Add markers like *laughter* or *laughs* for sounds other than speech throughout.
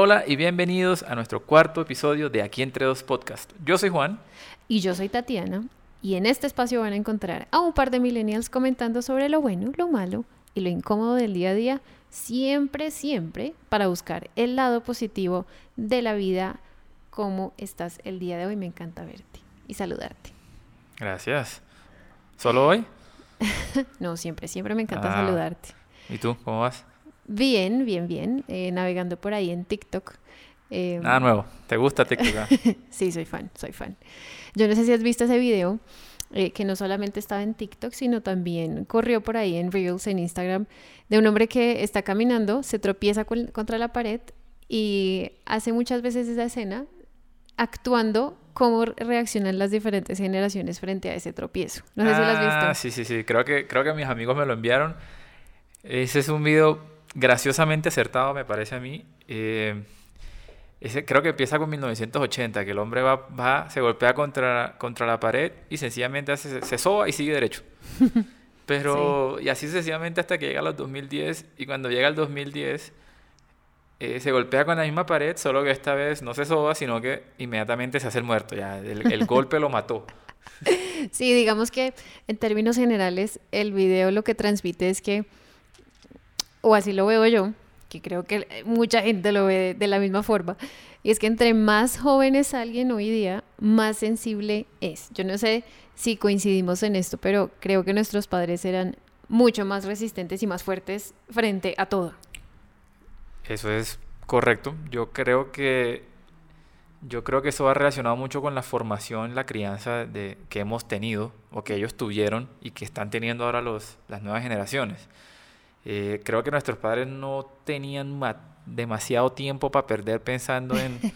Hola y bienvenidos a nuestro cuarto episodio de Aquí entre dos podcast. Yo soy Juan. Y yo soy Tatiana. Y en este espacio van a encontrar a un par de millennials comentando sobre lo bueno, lo malo y lo incómodo del día a día, siempre, siempre para buscar el lado positivo de la vida. ¿Cómo estás el día de hoy? Me encanta verte y saludarte. Gracias. ¿Solo hoy? *laughs* no, siempre, siempre me encanta ah. saludarte. ¿Y tú? ¿Cómo vas? Bien, bien, bien. Eh, navegando por ahí en TikTok. Eh, Nada nuevo. ¿Te gusta TikTok? *laughs* Ah? sí, soy fan, soy fan. Yo no sé si has visto ese video, eh, que no solamente estaba en TikTok, sino también corrió por ahí en Reels, en Instagram, de un hombre que está caminando, se tropieza contra la pared y hace muchas veces esa escena actuando cómo reaccionan las diferentes generaciones frente a ese tropiezo. No sé si lo has visto. Ah, sí, sí, sí. Creo que, creo que mis amigos me lo enviaron. Ese es un video graciosamente acertado, me parece a mí. Eh, ese, creo que empieza con 1980, que el hombre va, va se golpea contra, contra la pared y sencillamente hace, se soba y sigue derecho. *laughs* Pero, y así sucesivamente hasta que llega a los 2010, y cuando llega al 2010, eh, se golpea con la misma pared, solo que esta vez no se soba, sino que inmediatamente se hace el muerto, ya el, el *laughs* golpe lo mató. Sí, digamos que en términos generales, el video lo que transmite es que o así lo veo yo, que creo que mucha gente lo ve de, la misma forma, y es que entre más jóvenes alguien hoy día, más sensible es. Yo no sé si coincidimos en esto, pero creo que nuestros padres eran mucho más resistentes y más fuertes frente a todo. Eso es correcto. Yo creo que yo creo que eso va relacionado mucho con la formación, la crianza de, que hemos tenido o que ellos tuvieron y que están teniendo ahora los, las nuevas generaciones. Eh, creo que nuestros padres no tenían demasiado tiempo para perder pensando en... *laughs*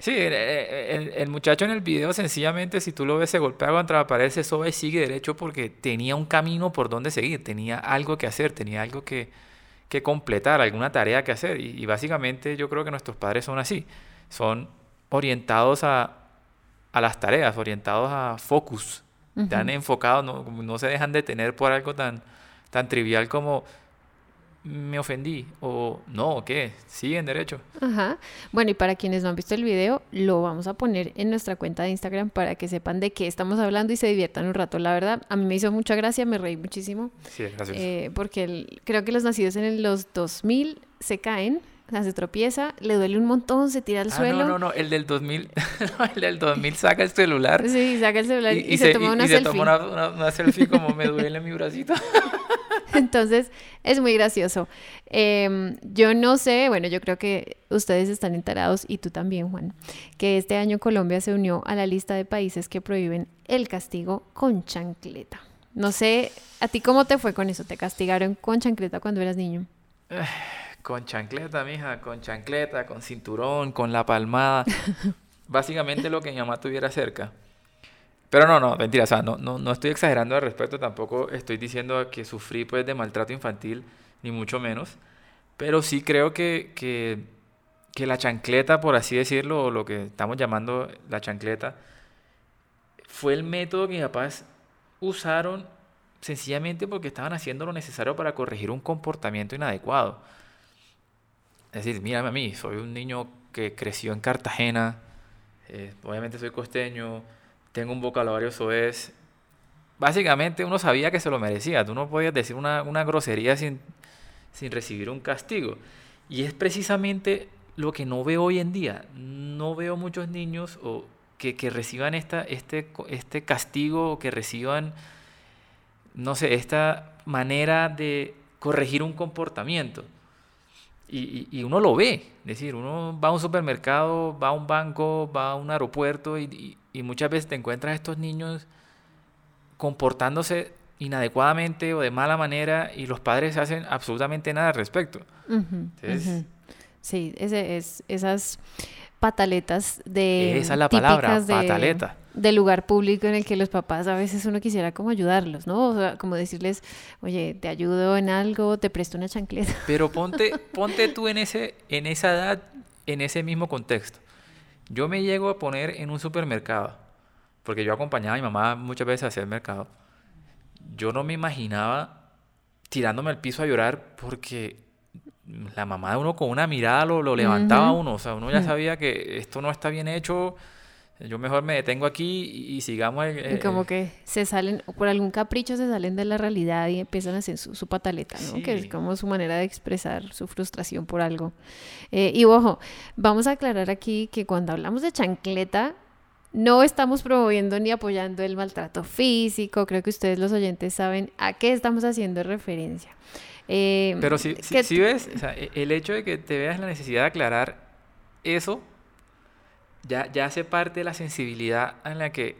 Sí, el, muchacho en el video sencillamente, si tú lo ves, se golpea contra la pared, se soba y sigue derecho porque tenía un camino por donde seguir, tenía algo que hacer, tenía algo que, que completar, alguna tarea que hacer. Y, básicamente yo creo que nuestros padres son así, son orientados a, a las tareas, orientados a focus, están enfocados, no, no se dejan detener por algo tan, tan trivial como me ofendí o no, ¿qué? Siguen derecho. Ajá. Bueno, y para quienes no han visto el video, lo vamos a poner en nuestra cuenta de Instagram para que sepan de qué estamos hablando y se diviertan un rato. La verdad, a mí me hizo mucha gracia, me reí muchísimo. Sí, gracias. Eh, porque creo que los nacidos en los 2000 se caen o sea, se tropieza, le duele un montón, se tira al ah, suelo. No, no, no, el del 2000, *laughs* el del 2000 saca el celular. Sí, saca el celular y, se, toma una selfie. Y se toma una, selfie como me duele mi bracito. *laughs* Entonces, es muy gracioso. Em, yo no sé, bueno, yo creo que ustedes están enterados y tú también, Juan, que este año Colombia se unió a la lista de países que prohíben el castigo con chancleta. No sé, ¿a ti cómo te fue con eso? ¿Te castigaron con chancleta cuando eras niño? Con chancleta, mija, con chancleta, con cinturón, con la palmada. *laughs* Básicamente lo que mi mamá tuviera cerca. Pero no, no, mentira, o sea, no, no, no estoy exagerando al respecto, tampoco estoy diciendo que sufrí pues de maltrato infantil, ni mucho menos. Pero sí creo que, que, que la chancleta, por así decirlo, o lo que estamos llamando la chancleta, fue el método que mis papás usaron sencillamente porque estaban haciendo lo necesario para corregir un comportamiento inadecuado. Es decir, mírame a mí, soy un niño que creció en Cartagena, eh, obviamente soy costeño, tengo un vocabulario soez. Básicamente uno sabía que se lo merecía, tú no podías decir una, grosería sin, sin recibir un castigo. Y es precisamente lo que no veo hoy en día. No veo muchos niños o que, que reciban esta, este, este castigo o que reciban, no sé, esta manera de corregir un comportamiento. Y, y, uno lo ve, es decir, uno va a un supermercado, va a un banco, va a un aeropuerto y, y muchas veces te encuentras a estos niños comportándose inadecuadamente o de mala manera y los padres hacen absolutamente nada al respecto. Sí, ese es, esas pataletas de... Esa es la palabra, de, pataleta. Del lugar público en el que los papás a veces uno quisiera como ayudarlos, ¿no? O sea, como decirles, oye, te ayudo en algo, te presto una chancleta. *laughs* Pero ponte, ponte tú en, ese, en esa edad, en ese mismo contexto. Yo me llego a poner en un supermercado, porque yo acompañaba a mi mamá muchas veces a hacer mercado. Yo no me imaginaba tirándome al piso a llorar porque la mamá de uno con una mirada lo, lo levantaba uno, o sea, uno ya sabía que esto no está bien hecho, yo mejor me detengo aquí y, sigamos. El, y como que se salen, por algún capricho se salen de la realidad y empiezan a hacer su, pataleta, ¿no? Que es como su manera de expresar su frustración por algo. Eh, y ojo, vamos a aclarar aquí que cuando hablamos de chancleta, no estamos promoviendo ni apoyando el maltrato físico. Creo que ustedes, los oyentes, saben a qué estamos haciendo referencia. Eh, Pero si, si, ves, e, el hecho de que te veas la necesidad de aclarar eso ya, ya hace parte de la sensibilidad en la que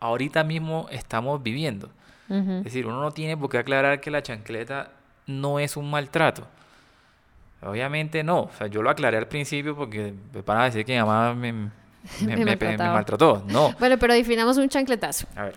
ahorita mismo estamos viviendo. Es decir, uno no tiene por qué aclarar que la chancleta no es un maltrato. Obviamente no. O sea, yo lo aclaré al principio porque para decir que mi mamá me, me, maltrató. No. *laughs* Bueno, pero definamos un chancletazo. A ver.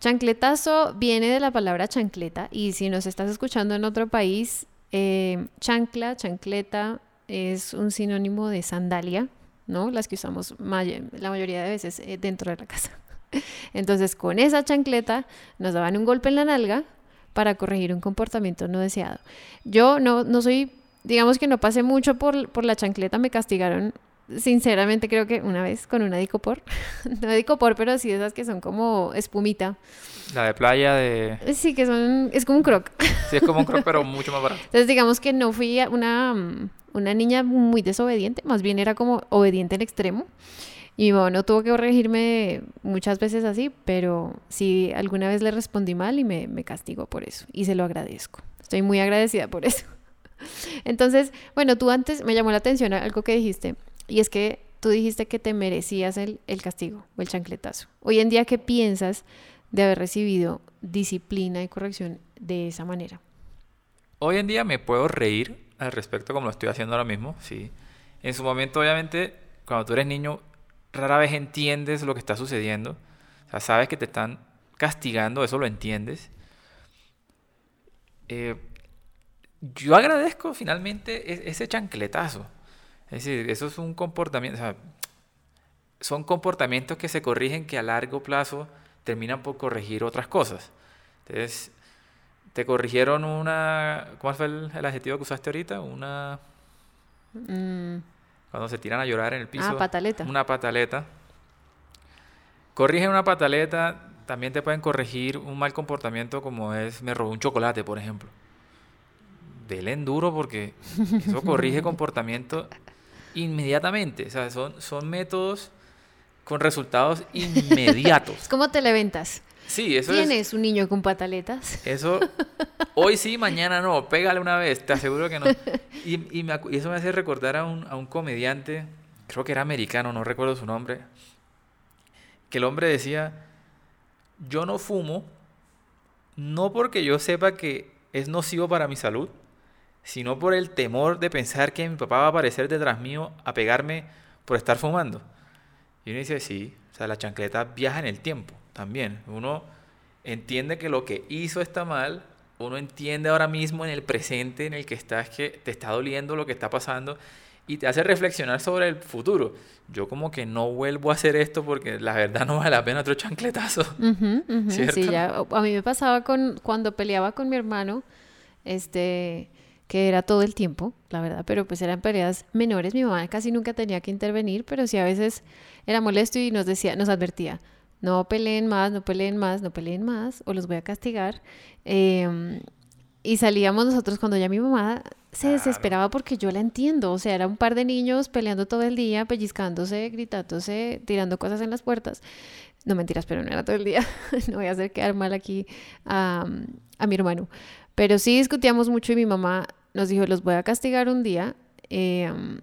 Chancletazo viene de la palabra chancleta y si nos estás escuchando en otro país, eh, chancla, chancleta es un sinónimo de sandalia ¿no? Las que usamos la mayoría de veces eh, dentro de la casa. *laughs* Entonces, con esa chancleta nos daban un golpe en la nalga para corregir un comportamiento no deseado. Yo no, no soy, digamos que no pasé mucho por, por la chancleta, me castigaron sinceramente creo que una vez con una dicopor, *laughs* no dicopor, pero sí esas que son como espumita. La de playa de... Sí, que son, es como un croc. Sí, es como un croc, pero *laughs* mucho más barato. Entonces digamos que no fui una, una niña muy desobediente, más bien era como obediente en extremo. Y mi mamá no tuvo que corregirme muchas veces así, pero sí alguna vez le respondí mal y me, me castigó por eso. Y se lo agradezco. Estoy muy agradecida por eso. *laughs* Entonces, bueno, tú antes me llamó la atención algo que dijiste, y es que tú dijiste que te merecías el, el castigo o el chancletazo. Hoy en día, ¿qué piensas de haber recibido disciplina y corrección de esa manera? Hoy en día me puedo reír al respecto como lo estoy haciendo ahora mismo, sí. En su momento, obviamente, cuando tú eres niño, rara vez entiendes lo que está sucediendo. O sabes que te están castigando, eso lo entiendes. Eh, yo agradezco finalmente e-, ese chancletazo. Es decir, eso es un comportamiento, o sea, son comportamientos que se corrigen que a largo plazo terminan por corregir otras cosas. Entonces, te corrigieron una... ¿Cuál fue el, adjetivo que usaste ahorita? Una... Mm. Cuando se tiran a llorar en el piso. Ah, pataleta. Una pataleta. Corrigen una pataleta, también te pueden corregir un mal comportamiento como es me robó un chocolate, por ejemplo. Dele en duro porque eso corrige *laughs* comportamiento inmediatamente. O sea, son, son métodos con resultados inmediatos. *laughs* ¿Cómo te levantas? Sí, eso ¿Tienes un niño con pataletas? Eso, hoy sí, mañana no, pégale una vez, te aseguro que no. Y, eso me hace recordar a un, a un comediante, creo que era americano, no recuerdo su nombre, que el hombre decía, yo no fumo, no porque yo sepa que es nocivo para mi salud, sino por el temor de pensar que mi papá va a aparecer detrás mío a pegarme por estar fumando. Y uno dice, sí, o sea, la chancleta viaja en el tiempo también. Uno entiende que lo que hizo está mal, uno entiende ahora mismo en el presente en el que estás que te está doliendo lo que está pasando y te hace reflexionar sobre el futuro. Yo como que no vuelvo a hacer esto porque la verdad no vale la pena otro chancletazo. *laughs* Sí, ya, a mí me pasaba con cuando peleaba con mi hermano, este que era todo el tiempo, la verdad, pero pues eran peleas menores, mi mamá casi nunca tenía que intervenir, pero sí a veces era molesto y nos decía, nos advertía, no peleen más, no peleen más, no peleen más, o los voy a castigar. Em, y salíamos nosotros cuando ya mi mamá se desesperaba porque yo la entiendo, o sea, era un par de niños peleando todo el día, pellizcándose, gritándose, tirando cosas en las puertas. No mentiras, pero no era todo el día, *laughs* no voy a hacer quedar mal aquí a, a mi hermano. Pero sí discutíamos mucho y mi mamá nos dijo, los voy a castigar un día. Em,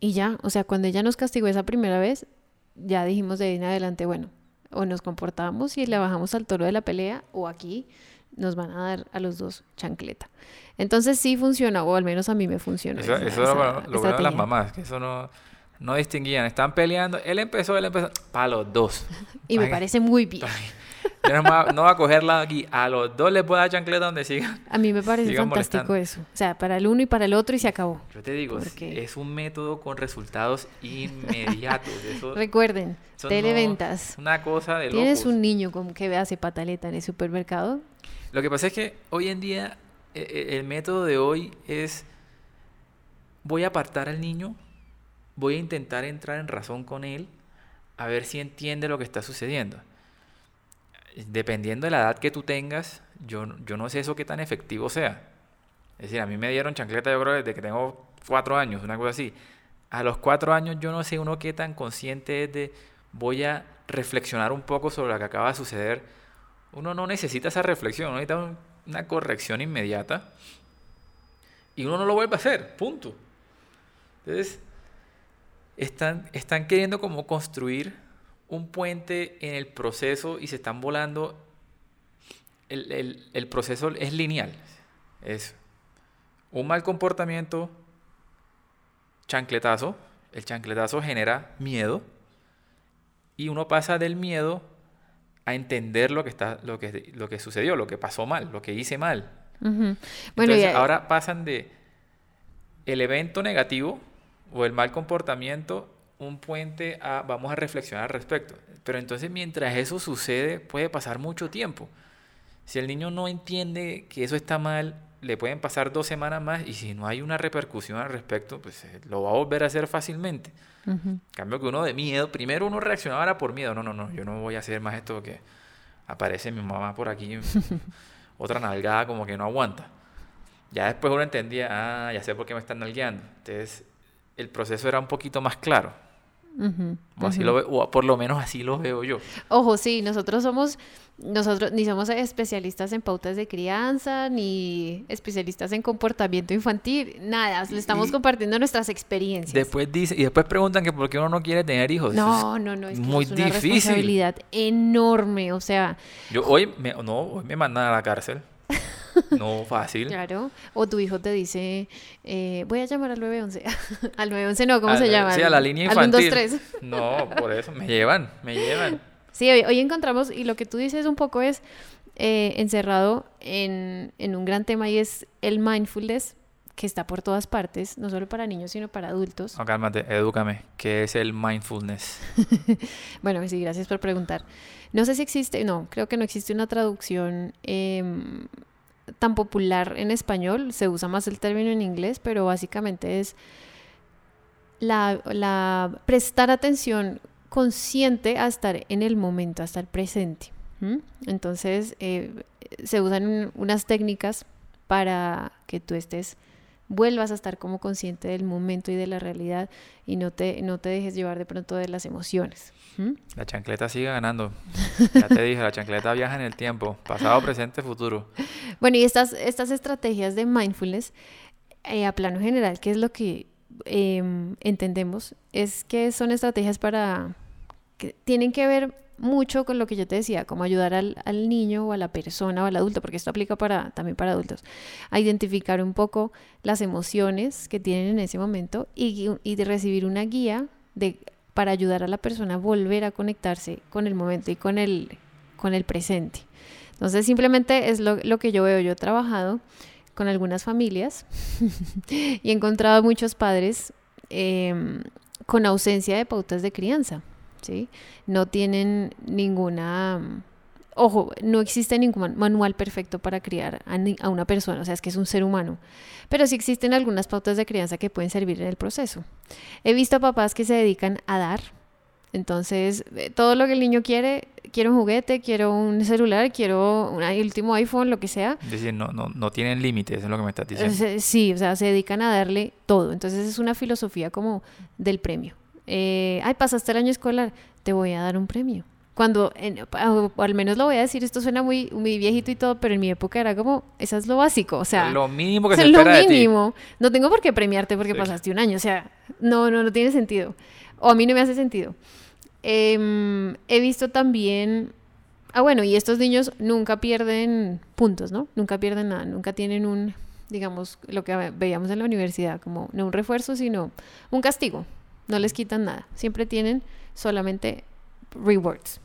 y ya, o sea, cuando ella nos castigó esa primera vez, ya dijimos de ahí en adelante, bueno, o nos comportamos y le bajamos al toro de la pelea, o aquí nos van a dar a los dos chancleta. Entonces sí funciona, o al menos a mí me funciona. Eso, eso era lo bueno de las mamás, que eso no, no distinguían. Están peleando, él empezó, él empezó, para los dos. *laughs* y me parece muy bien. Yo no, va a cogerla aquí. A los dos les puedo dar chancleta donde sigan. A mí me *laughs* parece fantástico eso. O sea, para el uno y para el otro y se acabó. Yo te digo, es un método con resultados inmediatos. *laughs* Recuerden, televentas. una cosa de ¿Tienes un niño con que hace pataleta en el supermercado? Lo que pasa es que hoy en día e, e, el método de hoy es voy a apartar al niño, voy a intentar entrar en razón con él, a ver si entiende lo que está sucediendo. Dependiendo de la edad que tú tengas, yo, yo no sé eso qué tan efectivo sea. Es decir, a mí me dieron chancleta, yo creo, desde que tengo cuatro años, una cosa así. A los cuatro años yo no sé uno qué tan consciente es de voy a reflexionar un poco sobre lo que acaba de suceder. Uno no necesita esa reflexión, uno necesita una corrección inmediata y uno no lo vuelve a hacer, punto. Entonces, están, están queriendo como construir un puente en el proceso y se están volando. El, el proceso es lineal. Es un mal comportamiento, chancletazo. El chancletazo genera miedo. Y uno pasa del miedo a entender lo que, está, lo que, lo que sucedió, lo que pasó mal, lo que hice mal. bueno, Entonces, ahora pasan de el evento negativo o el mal comportamiento, un puente a vamos a reflexionar al respecto. Pero entonces mientras eso sucede puede pasar mucho tiempo. Si el niño no entiende que eso está mal, le pueden pasar dos semanas más y si no hay una repercusión al respecto, pues eh, lo va a volver a hacer fácilmente. cambio que uno de miedo, primero uno reaccionaba por miedo, no, no, no, yo no voy a hacer más esto que aparece mi mamá por aquí, *laughs* otra nalgada como que no aguanta. Ya después uno entendía, ah, ya sé por qué me están nalgueando. Entonces el proceso era un poquito más claro. O, así lo o por lo menos así lo veo yo. Ojo, sí, nosotros somos, nosotros ni somos especialistas en pautas de crianza, ni especialistas en comportamiento infantil, nada, le estamos compartiendo nuestras experiencias. Después dice, y después preguntan que por qué uno no quiere tener hijos. No, no, no, es muy una responsabilidad enorme, o sea. Yo hoy me, no, hoy me mandan a la cárcel no fácil. Claro. O tu hijo te dice, eh, voy a llamar al 911. *laughs* al 911 no, ¿cómo se llama? Sí, a la línea infantil. Al *laughs* 123. no, por eso, me llevan, me llevan. Sí, hoy, encontramos, y lo que tú dices un poco es eh, encerrado en, en un gran tema y es el mindfulness que está por todas partes, no solo para niños, sino para adultos. No, cálmate, edúcame. ¿Qué es el mindfulness? *laughs* bueno, sí, gracias por preguntar. No sé si existe, no, creo que no existe una traducción eh, tan popular en español, se usa más el término en inglés, pero básicamente es la, prestar atención consciente a estar en el momento, hasta el presente. Entonces, eh, se usan unas técnicas para que tú estés vuelvas a estar como consciente del momento y de la realidad y no te, no te dejes llevar de pronto de las emociones. La chancleta sigue ganando. *laughs* Ya te dije, la chancleta viaja en el tiempo, pasado, presente, futuro. Bueno, y estas, estas estrategias de mindfulness, eh, a plano general, ¿qué es lo que em, entendemos? Es que son estrategias para... que tienen que ver mucho con lo que yo te decía, como ayudar al, niño o a la persona o al adulto, porque esto aplica para, también para adultos, a identificar un poco las emociones que tienen en ese momento y, de recibir una guía para ayudar a la persona a volver a conectarse con el momento y con el, con el presente. Entonces simplemente es lo, que yo veo, yo he trabajado con algunas familias *laughs* y he encontrado muchos padres eh, con ausencia de pautas de crianza. ¿Sí? No tienen ninguna... Ojo, no existe ningún manual perfecto para criar a, una persona, o sea, es que es un ser humano. Pero sí existen algunas pautas de crianza que pueden servir en el proceso. He visto papás que se dedican a dar, entonces, eh, todo lo que el niño quiere, quiero un juguete, quiero un celular, quiero un último iPhone, lo que sea. Es decir, no, no, no tienen límites, es lo que me estás diciendo. Sí, o sea, se dedican a darle todo. Entonces, es una filosofía como del premio eh, ay, pasaste el año escolar, te voy a dar un premio. Cuando, o al menos lo voy a decir, esto suena muy, muy viejito y todo, pero en mi época era como, eso es lo básico, o sea. Lo mínimo que se espera lo mínimo. No tengo por qué premiarte porque pasaste un año, o sea, no, no, no tiene sentido. O a mí no me hace sentido. Em, he visto también, ah, bueno, y estos niños nunca pierden puntos, ¿no? Nunca pierden nada, nunca tienen un, digamos, lo que veíamos en la universidad, como no un refuerzo, sino un castigo. No les quitan nada. Siempre tienen solamente rewards.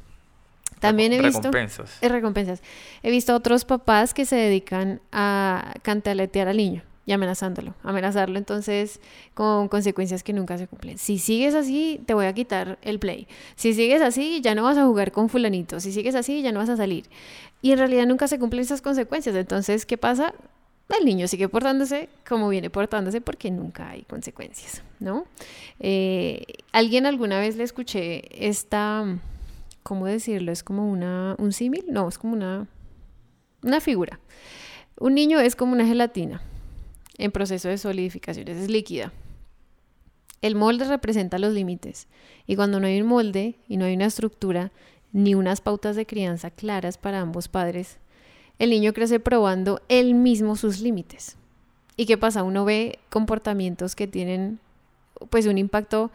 También he visto recompensas. Eh, recompensas. He visto otros papás que se dedican a cantaletear al niño y amenazándolo, amenazarlo entonces con consecuencias que nunca se cumplen. Si sigues así, te voy a quitar el play. Si sigues así, ya no vas a jugar con fulanito. Si sigues así, ya no vas a salir. Y en realidad nunca se cumplen esas consecuencias. Entonces, ¿qué pasa? El niño sigue portándose como viene portándose porque nunca hay consecuencias, ¿no? Eh, alguien alguna vez le escuché esta, ¿cómo decirlo? Es como una, un símil, no, es como una, una figura. Un niño es como una gelatina en proceso de solidificación, es líquida. El molde representa los límites y cuando no hay un molde y no hay una estructura ni unas pautas de crianza claras para ambos padres, el niño crece probando él mismo sus límites. ¿Y qué pasa? Uno ve comportamientos que tienen pues un impacto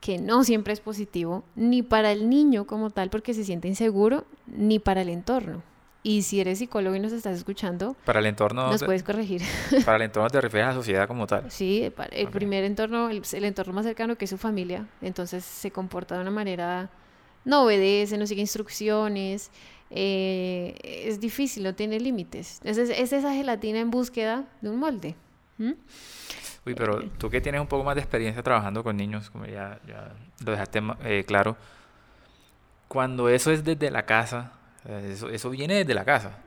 que no siempre es positivo, ni para el niño como tal porque se siente inseguro, ni para el entorno. Y si eres psicólogo y nos estás escuchando, para el entorno nos puedes corregir. *laughs* Para el entorno te refieres a la sociedad como tal. Sí, el primer entorno, el, el, entorno más cercano que es su familia, entonces se comporta de una manera, no obedece, no sigue instrucciones, eh, es difícil, no tiene límites. Es, es, esa gelatina en búsqueda de un molde. Uy, pero eh. tú que tienes un poco más de experiencia trabajando con niños, como ya, lo dejaste eh, claro, cuando eso es desde la casa, eso, eso viene desde la casa.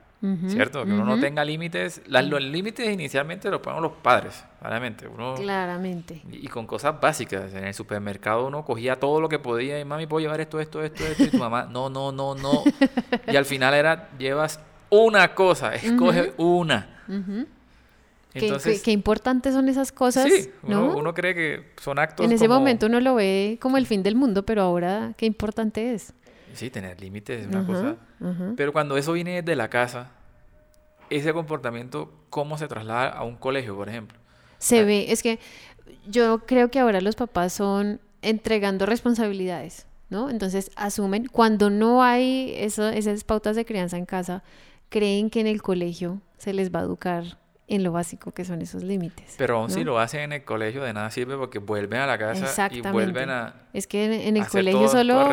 ¿Cierto? Que uno no tenga límites. los límites inicialmente los ponen los padres, claramente. Uno, claramente. Y, con cosas básicas. En el supermercado uno cogía todo lo que podía y mami, puedo llevar esto, esto, esto, esto. Y tu mamá, no, no, no, no. y al final era, llevas una cosa, escoge una. Entonces, ¿Qué, importantes son esas cosas. Sí, uno, uno cree que son actos. En ese momento uno lo ve como el fin del mundo, pero ahora qué importante es. Sí, tener límites es una cosa. Pero cuando eso viene de la casa, ese comportamiento, ¿cómo se traslada a un colegio, por ejemplo? Se ve, es que yo creo que ahora los papás son entregando responsabilidades, ¿no? Entonces asumen, cuando no hay eso, esas pautas de crianza en casa, creen que en el colegio se les va a educar en lo básico que son esos límites. Pero aún si lo hacen en el colegio de nada sirve porque vuelven a la casa y vuelven a... Es que en, el colegio solo...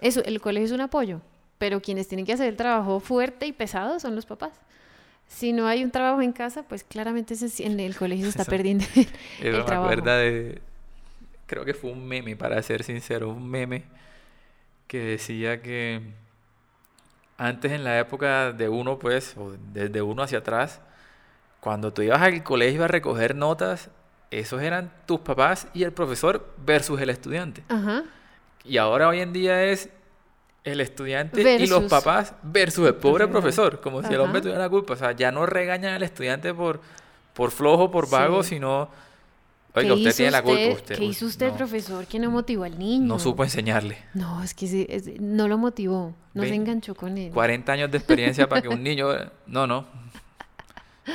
Eso, el colegio es un apoyo, pero quienes tienen que hacer el trabajo fuerte y pesado son los papás. Si no hay un trabajo en casa, pues claramente en el colegio se está *laughs* perdiendo el, eso me acuerda de... Creo que fue un meme, para ser sincero, un meme que decía que antes en la época de uno, pues, o desde uno hacia atrás, cuando tú ibas al colegio a recoger notas, esos eran tus papás y el profesor versus el estudiante. Ajá. Y ahora hoy en día es el estudiante y los papás versus el pobre profesor, como si el hombre tuviera la culpa. O sea, ya no regañan al estudiante por, por flojo, por vago, sino... Oiga, usted tiene la culpa. Usted, ¿Qué hizo usted, profesor, que no motivó al niño? No supo enseñarle. No, es que no lo motivó, no se enganchó con él. 40 años de experiencia para que un niño... No, no.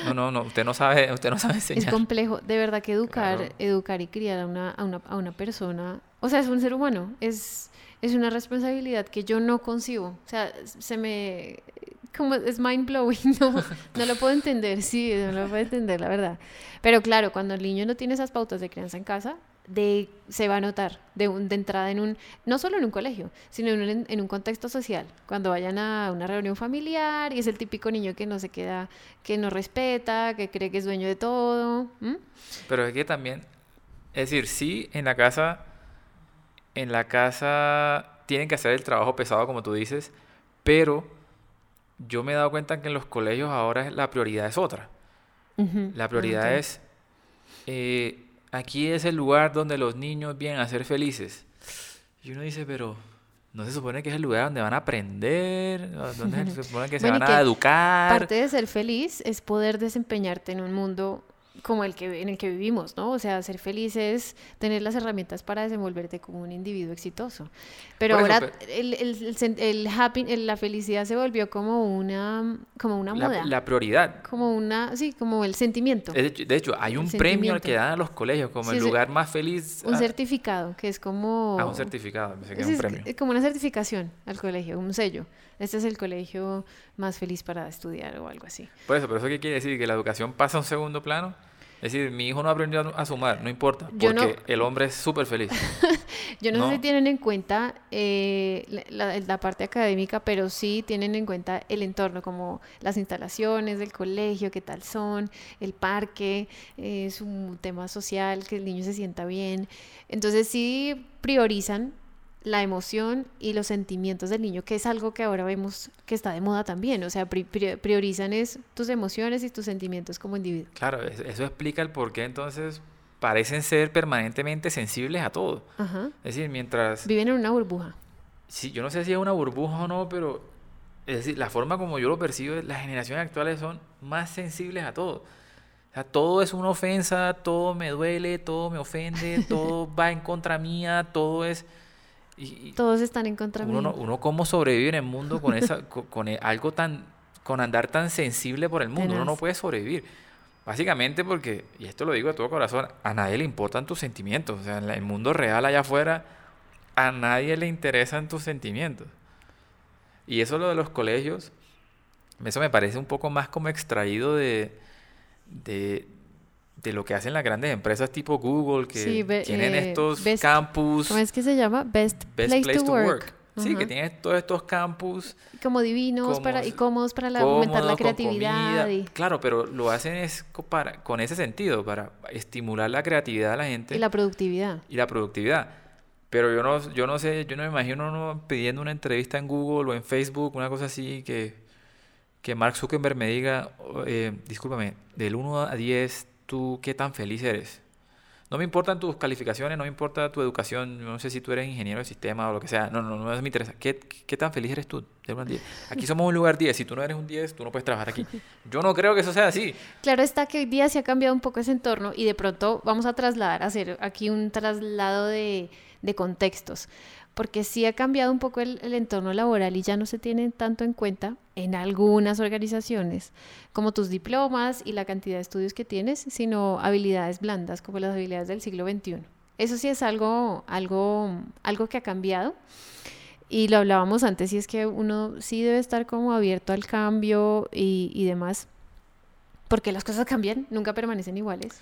No, no, no, usted no sabe, usted no sabe enseñar. Es complejo, de verdad que educar, educar y criar a una, a una, a una persona, o sea, es un ser humano, es es una responsabilidad que yo no concibo. O sea, se me... como es mind blowing, *laughs* no, no lo puedo entender, sí, no lo puedo entender, la verdad. Pero claro, cuando el niño no tiene esas pautas de crianza en casa, de, se va a notar de, un, de entrada en un, no solo en un colegio, sino en un, en un, contexto social. Cuando vayan a una reunión familiar y es el típico niño que no se queda, que no respeta, que cree que es dueño de todo. Pero es que también, es decir, sí, en la casa en la casa tienen que hacer el trabajo pesado, como tú dices, pero yo me he dado cuenta que en los colegios ahora la prioridad es otra. La prioridad es, eh, aquí es el lugar donde los niños vienen a ser felices. Y uno dice, pero no se supone que es el lugar donde van a aprender, donde se supone que se *laughs* van a educar. Parte de ser feliz es poder desempeñarte en un mundo como el que en el que vivimos, ¿no? O sea, ser feliz es tener las herramientas para desenvolverte como un individuo exitoso. Pero ahora el, el, el, happy, la felicidad se volvió como una como una moda. La, prioridad. Como una, sí, como el sentimiento. De hecho, de hecho hay un premio al que dan a los colegios como el lugar más feliz. Un certificado, que es como... Ah, un certificado, que es, un premio. Es como una certificación al colegio, un sello. Este es el colegio más feliz para estudiar o algo así. Por eso, pero eso qué quiere decir? Que la educación pasa a un segundo plano. Es decir, mi hijo no aprendió a sumar, no importa, porque el hombre es súper feliz. *laughs* Yo no, sé si tienen en cuenta eh, la, parte académica, pero sí tienen en cuenta el entorno, como las instalaciones del colegio, qué tal son, el parque, es un tema social, que el niño se sienta bien. Entonces sí priorizan la emoción y los sentimientos del niño, que es algo que ahora vemos que está de moda también. O sea, priorizan es tus emociones y tus sentimientos como individuo. Claro, eso explica el por qué entonces parecen ser permanentemente sensibles a todo. Es decir, mientras... Viven en una burbuja. Sí, yo no sé si es una burbuja o no, pero es decir, la forma como yo lo percibo, las generaciones actuales son más sensibles a todo. O sea, todo es una ofensa, todo me duele, todo me ofende, *laughs* todo va en contra mía, todo es... Y, Todos están en contra uno, uno cómo sobrevive en el mundo con, esa, *laughs* con, e, algo tan... con andar tan sensible por el mundo. Uno no puede sobrevivir. Básicamente porque, y esto lo digo de todo corazón, a nadie le importan tus sentimientos. O sea, en el mundo real allá afuera, a nadie le interesan tus sentimientos. Y eso lo de los colegios, eso me parece un poco más como extraído de, de, lo que hacen las grandes empresas tipo Google, que tienen eh, estos campus. ¿Cómo es que se llama? Best, Place, to, Work. Sí, que tienen todos estos campus. Como divinos para, y cómodos para aumentar la creatividad. Claro, pero lo hacen es para, con ese sentido, para estimular la creatividad de la gente. Y la productividad. Y la productividad. Pero yo no, yo no sé, yo no me imagino uno pidiendo una entrevista en Google o en Facebook, una cosa así, que que Mark Zuckerberg me diga, eh, discúlpame, del 1 a 10, ¿tú qué tan feliz eres? No me importan tus calificaciones, no me importa tu educación, no sé si tú eres ingeniero de sistema o lo que sea, no, no, no me interesa. ¿Qué, qué tan feliz eres tú? Del 1 10. Aquí somos un lugar 10, si tú no eres un 10, tú no puedes trabajar aquí. Yo no creo que eso sea así. Claro está que hoy día se ha cambiado un poco ese entorno y de pronto vamos a trasladar, a hacer aquí un traslado de, de contextos porque sí ha cambiado un poco el, entorno laboral y ya no se tiene tanto en cuenta en algunas organizaciones como tus diplomas y la cantidad de estudios que tienes, sino habilidades blandas como las habilidades del siglo XXI. Eso sí es algo, algo, algo que ha cambiado. Y lo hablábamos antes, y es que uno sí debe estar como abierto al cambio y, y demás, porque las cosas cambian, nunca permanecen iguales.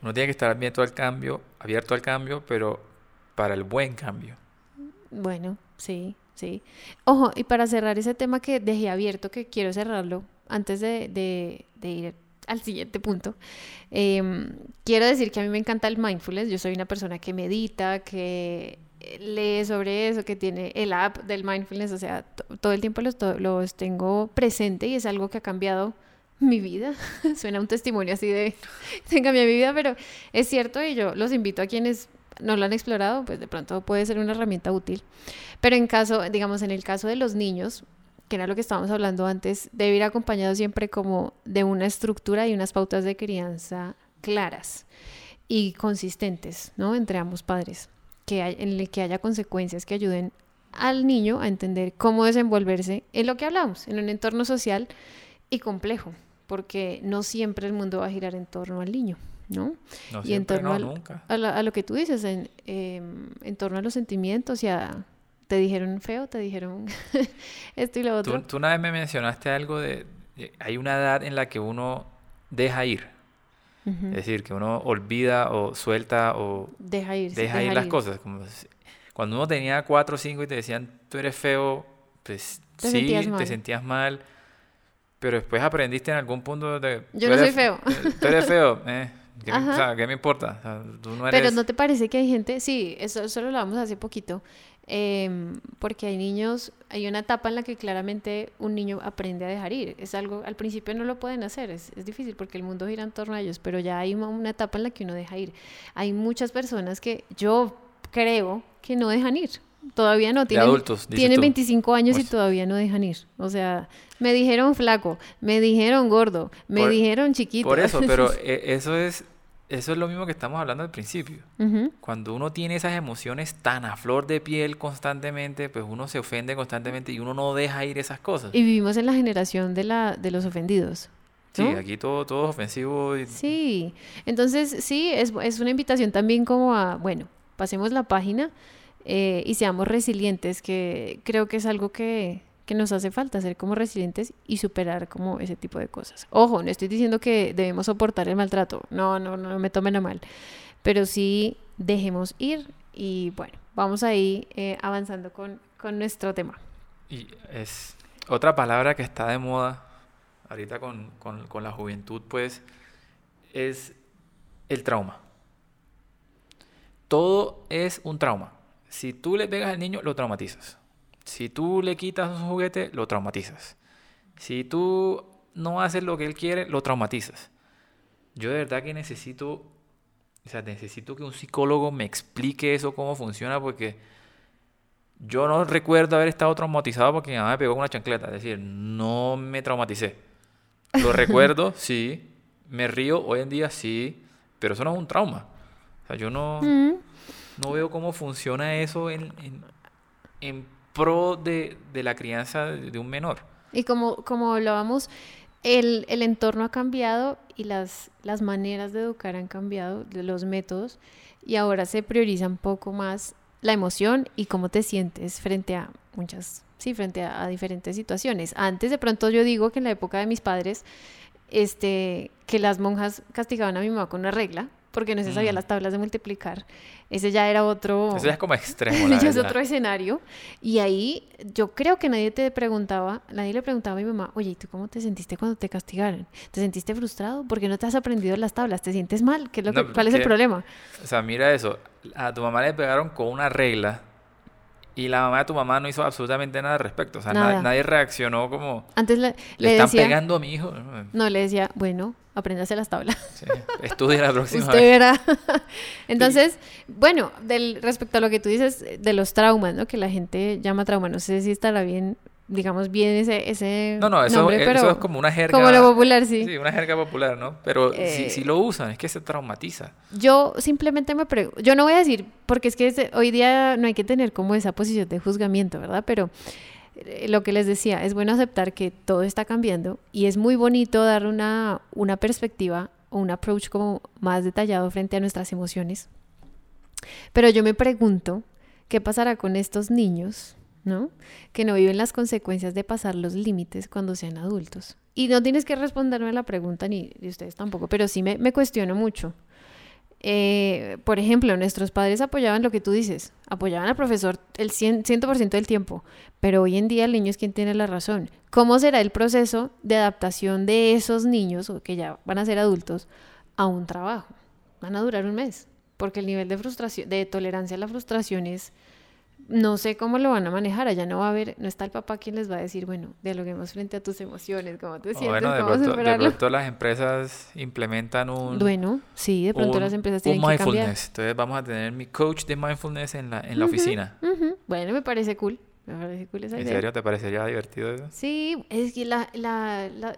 Uno tiene que estar abierto al cambio, abierto al cambio, pero para el buen cambio. Bueno, sí, sí. Ojo, y para cerrar ese tema que dejé abierto, que quiero cerrarlo antes de, ir al siguiente punto, em, quiero decir que a mí me encanta el mindfulness. Yo soy una persona que medita, que lee sobre eso, que tiene el app del mindfulness, o sea, todo el tiempo los, tengo presente y es algo que ha cambiado mi vida. *laughs* Suena un testimonio así de, *laughs* cambiar mi vida, pero es cierto y yo los invito a quienes no lo han explorado, pues de pronto puede ser una herramienta útil. Pero en caso, digamos, en el caso de los niños, que era lo que estábamos hablando antes, debe ir acompañado siempre como de una estructura y unas pautas de crianza claras y consistentes, ¿no? Entre ambos padres, que hay, en el que haya consecuencias que ayuden al niño a entender cómo desenvolverse en lo que hablamos, en un entorno social y complejo, porque no siempre el mundo va a girar en torno al niño. ¿No? y en torno a, lo que tú dices, en, em, en torno a los sentimientos y a... Te dijeron feo, te dijeron *laughs* esto y lo otro. Tú, una vez me mencionaste algo de, Hay una edad en la que uno deja ir. Es decir, que uno olvida o suelta o... Deja ir. Deja, ir las cosas. Como, cuando uno tenía cuatro o cinco y te decían, tú eres feo, pues sí, te sentías mal. Pero después aprendiste en algún punto de... Yo no soy feo. Tú eres feo. *laughs* Eh, ¿Qué, me, o sea, ¿qué me importa? Pero ¿no te parece que hay gente? Sí, eso, lo hablamos hace poquito. Em, porque hay niños, hay una etapa en la que claramente un niño aprende a dejar ir. Es algo, al principio no lo pueden hacer, es, es difícil porque el mundo gira en torno a ellos, pero ya hay una, etapa en la que uno deja ir. Hay muchas personas que yo creo que no dejan ir. Todavía no tienen, adultos, tienen 25 años y pues todavía no dejan ir. O sea, me dijeron flaco, me dijeron gordo, me dijeron chiquito. Por eso, pero *laughs* eh, eso es eso es lo mismo que estamos hablando al principio. Cuando uno tiene esas emociones tan a flor de piel constantemente, pues uno se ofende constantemente y uno no deja ir esas cosas. Y vivimos en la generación de, la, de los ofendidos. Sí, aquí todo, todo es ofensivo. Sí, entonces sí, es, es, una invitación también como a, bueno, pasemos la página eh, y seamos resilientes, que creo que es algo que, que nos hace falta, ser como resilientes y superar como ese tipo de cosas. Ojo, no estoy diciendo que debemos soportar el maltrato, no, no, no me tomen a mal, pero sí dejemos ir y bueno, vamos ahí eh, avanzando con, con nuestro tema. Y es otra palabra que está de moda ahorita con, con, con la juventud, pues, es el trauma. Todo es un trauma. Si tú le pegas al niño, lo traumatizas. Si tú le quitas un juguete, lo traumatizas. Si tú no haces lo que él quiere, lo traumatizas. Yo de verdad que necesito, o sea, necesito que un psicólogo me explique eso, cómo funciona, porque yo no recuerdo haber estado traumatizado porque mi mamá me pegó con una chancleta. Es decir, no me traumaticé. Lo *laughs* recuerdo, sí. Me río hoy en día, sí. Pero eso no es un trauma. O sea, yo no, Mm. No veo cómo funciona eso en, en, en pro de, de la crianza de, un menor. Y como, como hablábamos, el, el entorno ha cambiado y las, las maneras de educar han cambiado, los métodos, y ahora se prioriza un poco más la emoción y cómo te sientes frente a muchas, sí, frente a, a diferentes situaciones. Antes de pronto yo digo que en la época de mis padres, este, que las monjas castigaban a mi mamá con una regla, porque no se sabía Mm. las tablas de multiplicar. Ese ya era otro... Eso ya es como extremo, *laughs* la ya es otro escenario. Y ahí yo creo que nadie te preguntaba, nadie le preguntaba a mi mamá, oye, ¿y tú cómo te sentiste cuando te castigaron? ¿Te sentiste frustrado? ¿Por qué no te has aprendido las tablas? ¿Te sientes mal? ¿Qué es lo No, que, ¿Cuál es el problema? O sea, mira eso. A tu mamá le pegaron con una regla y la mamá de tu mamá no hizo absolutamente nada al respecto. O sea, Nada. nadie reaccionó como, Antes le, le, le están decía, pegando a mi hijo. No, le decía, bueno, apréndase las tablas. sí, Estudia la próxima Usted vez. verá. *laughs* Entonces, bueno, del, respecto a lo que tú dices de los traumas, ¿no? Que la gente llama trauma, no sé si estará bien, digamos bien ese, ese No, no, eso, nombre, pero eso es como una jerga. como lo popular, sí. Sí, una jerga popular, ¿no? Pero Eh, si, si lo usan, es que se traumatiza. Yo simplemente me pregunto, yo no voy a decir, porque es que hoy día no hay que tener como esa posición de juzgamiento, ¿verdad? Pero eh, lo que les decía, es bueno aceptar que todo está cambiando y es muy bonito dar una, una perspectiva o un approach como más detallado frente a nuestras emociones. Pero yo me pregunto, ¿qué pasará con estos niños, Que no viven las consecuencias de pasar los límites cuando sean adultos. Y no tienes que responderme la pregunta, ni ni ustedes tampoco, pero sí me, me cuestiono mucho. Eh, por ejemplo, nuestros padres apoyaban lo que tú dices, apoyaban al profesor el 100%, 100% del tiempo, pero hoy en día el niño es quien tiene la razón. ¿Cómo será el proceso de adaptación de esos niños, o que ya van a ser adultos, a un trabajo? Van a durar un mes, porque el nivel de frustración, de tolerancia a la frustración es, no sé cómo lo van a manejar, allá no va a haber, no está el papá quien les va a decir, bueno, dialoguemos frente a tus emociones, cómo te sientes, bueno, de cómo pronto, de superarlo. pronto las empresas implementan un, Bueno, sí, de pronto un- las empresas un tienen que mindfulness. Entonces vamos a tener mi coach de mindfulness en la, en la oficina. Bueno, me parece cool. Me parece cool esa ¿En idea. serio te parecería divertido eso? Sí, es que la, la, la,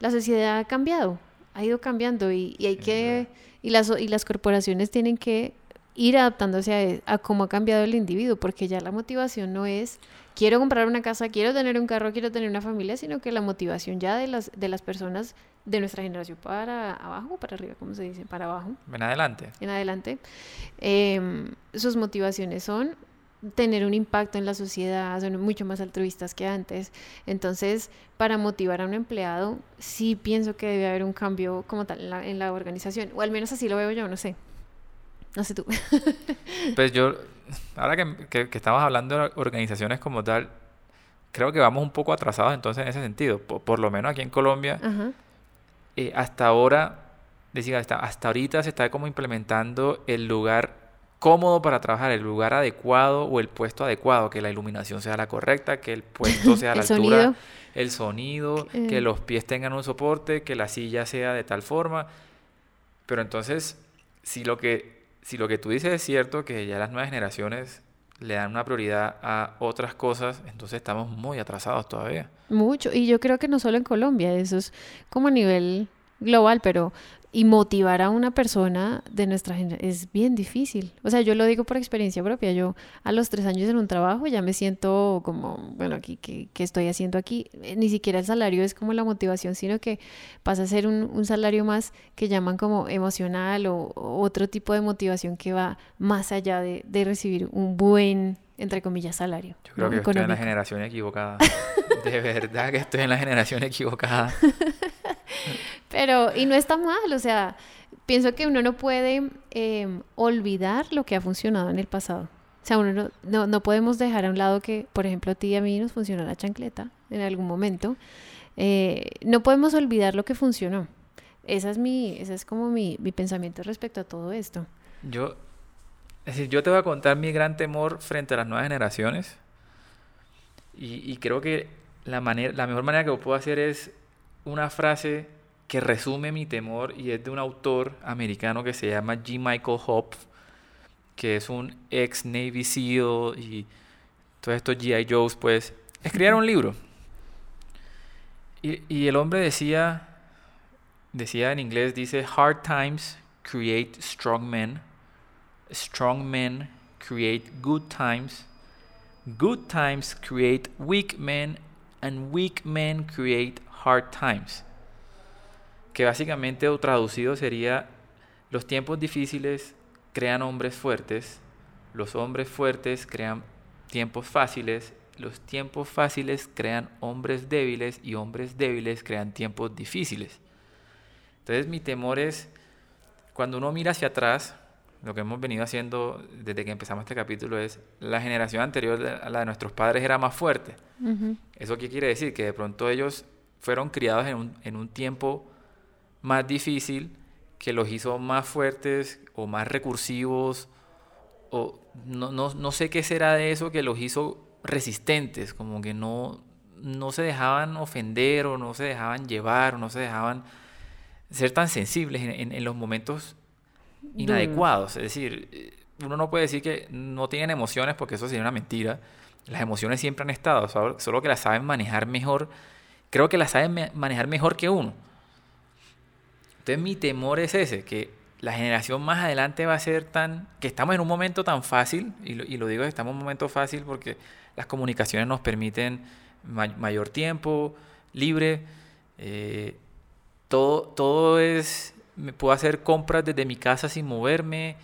la sociedad ha cambiado, ha ido cambiando y, y hay es que, verdad. y las, y las corporaciones tienen que ir adaptándose a, e- a cómo ha cambiado el individuo, porque ya la motivación no es quiero comprar una casa, quiero tener un carro, quiero tener una familia, sino que la motivación ya de las, de las personas de nuestra generación para abajo o para arriba, ¿cómo se dice? Para abajo. Ven adelante. en adelante, em, sus motivaciones son tener un impacto en la sociedad, son mucho más altruistas que antes. Entonces, para motivar a un empleado, sí pienso que debe haber un cambio como tal en la, en la organización, o al menos así lo veo yo, no sé. No sé tú. Pues yo, ahora que, que- que estamos hablando de organizaciones como tal, creo que vamos un poco atrasados entonces en ese sentido. Por, por lo menos aquí en Colombia, eh, hasta ahora, decía, hasta, hasta ahorita se está como implementando el lugar cómodo para trabajar, el lugar adecuado o el puesto adecuado, que la iluminación sea la correcta, que el puesto sea a *laughs* la El altura, sonido. el sonido, Eh. que los pies tengan un soporte, que la silla sea de tal forma. Pero entonces, si lo que, si lo que tú dices es cierto, que ya las nuevas generaciones le dan una prioridad a otras cosas, entonces estamos muy atrasados todavía. Mucho. Y yo creo que no solo en Colombia, eso es como a nivel global, pero y motivar a una persona de nuestra generación es bien difícil. O sea, yo lo digo por experiencia propia. Yo a los tres años en un trabajo ya me siento como, bueno, aquí, ¿qué, qué estoy haciendo aquí? Eh, Ni siquiera el salario es como la motivación, sino que pasa a ser un, un salario más que llaman como emocional o, o otro tipo de motivación que va más allá de, de recibir un buen, entre comillas, salario. Yo creo ¿no? que estoy en la generación equivocada. *laughs* De verdad que estoy en la generación equivocada. *laughs* *laughs* Pero, y no está mal, o sea, pienso que uno no puede eh, olvidar lo que ha funcionado en el pasado. O sea, uno no, no, no podemos dejar a un lado que, por ejemplo, a ti y a mí nos funcionó la chancleta en algún momento. Eh, no podemos olvidar lo que funcionó. Esa es mi, ese es como mi, mi pensamiento respecto a todo esto. Yo, Es yo te voy a contar mi gran temor frente a las nuevas generaciones. Y, y creo que la, manera, la mejor manera que puedo hacer es una frase que resume mi temor y es de un autor americano que se llama G. Michael Hopf, que es un ex Navy SEAL y todos estos G.I. Joes, pues, escribieron un libro. Y, y el hombre decía, decía en inglés, dice, hard times create strong men, strong men create good times, good times create weak men, and weak men create hard times que básicamente o traducido sería los tiempos difíciles crean hombres fuertes, los hombres fuertes crean tiempos fáciles, los tiempos fáciles crean hombres débiles y hombres débiles crean tiempos difíciles. Entonces mi temor es, cuando uno mira hacia atrás, lo que hemos venido haciendo desde que empezamos este capítulo es, la generación anterior a la de nuestros padres era más fuerte. ¿Eso qué quiere decir? Que de pronto ellos fueron criados en un, en un tiempo más difícil que los hizo más fuertes o más recursivos o no, no, no, sé qué será de eso que los hizo resistentes, como que no, no se dejaban ofender o no se dejaban llevar o no se dejaban ser tan sensibles en, en, los momentos inadecuados. Es decir, uno no puede decir que no tienen emociones porque eso sería una mentira. Las emociones siempre han estado, solo que las saben manejar mejor. Creo que las saben manejar mejor que uno. Entonces mi temor es ese, que la generación más adelante va a ser tan, que estamos en un momento tan fácil, y lo, y lo digo estamos en un momento fácil porque las comunicaciones nos permiten mayor tiempo, libre, eh, todo, todo es, me puedo hacer compras desde mi casa sin moverme,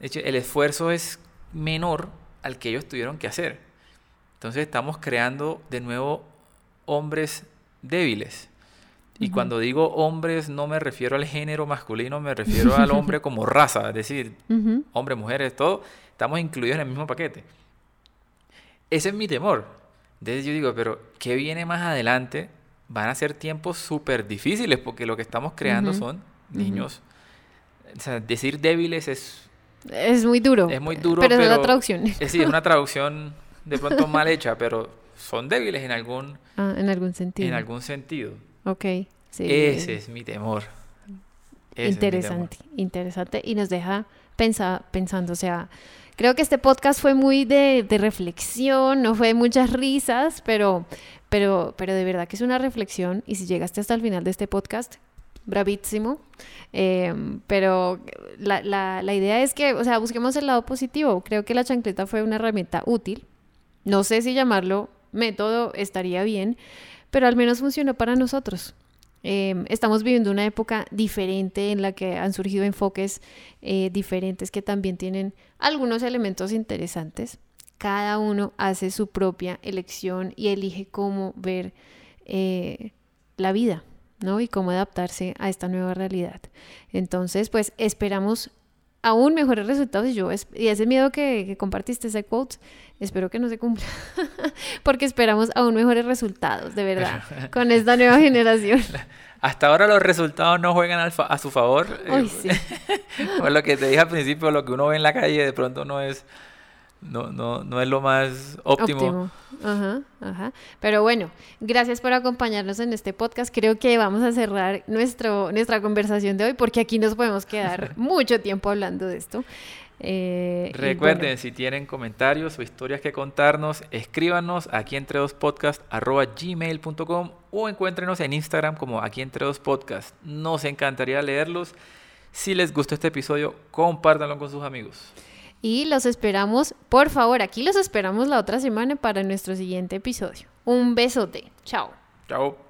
de hecho el esfuerzo es menor al que ellos tuvieron que hacer. Entonces estamos creando de nuevo hombres débiles. Y cuando digo hombres no me refiero al género masculino, me refiero al hombre *laughs* como raza, es decir, hombres, mujeres, todo, estamos incluidos en el mismo paquete. Ese es mi temor. Entonces yo digo, pero ¿qué viene más adelante? Van a ser tiempos súper difíciles porque lo que estamos creando son niños. O sea, decir débiles es... Es muy duro. Es muy duro. Pero, es la traducción. Es, sí, es una traducción de pronto mal hecha, pero son débiles en algún... Ah, en algún sentido. En algún sentido. Ok, sí. Ese es mi temor. interesante, interesante. Y nos deja pensar, pensando, o sea, creo que este podcast fue muy de, reflexión, no fue de muchas risas, pero, pero, pero de verdad que es una reflexión. Y si llegaste hasta el final de este podcast, bravísimo. Em, pero la, la, la, idea es que, o sea, busquemos el lado positivo. Creo que la chancleta fue una herramienta útil. No sé si llamarlo método estaría bien, pero al menos funcionó para nosotros. Em, estamos viviendo una época diferente en la que han surgido enfoques eh, diferentes que también tienen algunos elementos interesantes. Cada uno hace su propia elección y elige cómo ver eh, la vida, ¿no? Y cómo adaptarse a esta nueva realidad. Entonces, pues esperamos aún mejores resultados y yo y ese miedo que, que compartiste ese quote espero que no se cumpla *laughs* porque esperamos aún mejores resultados de verdad *laughs* con esta nueva generación *laughs* hasta ahora los resultados no juegan a su favor Uy, sí. pues lo que te dije al principio lo que uno ve en la calle de pronto no es no, no, no es lo más óptimo. Ajá, ajá. Pero bueno, gracias por acompañarnos en este podcast. Creo que vamos a cerrar nuestro, nuestra conversación de hoy porque aquí nos podemos quedar *laughs* mucho tiempo hablando de esto. Eh, Recuerden, si tienen comentarios o historias que contarnos, escríbanos aquí entre dos podcast gmail.com o encuéntrenos en Instagram como aquí entre dos podcast. Nos encantaría leerlos. Si les gustó este episodio, compártanlo con sus amigos. Y los esperamos, por favor, aquí los esperamos la otra semana para nuestro siguiente episodio. Un besote. Chao. Chao.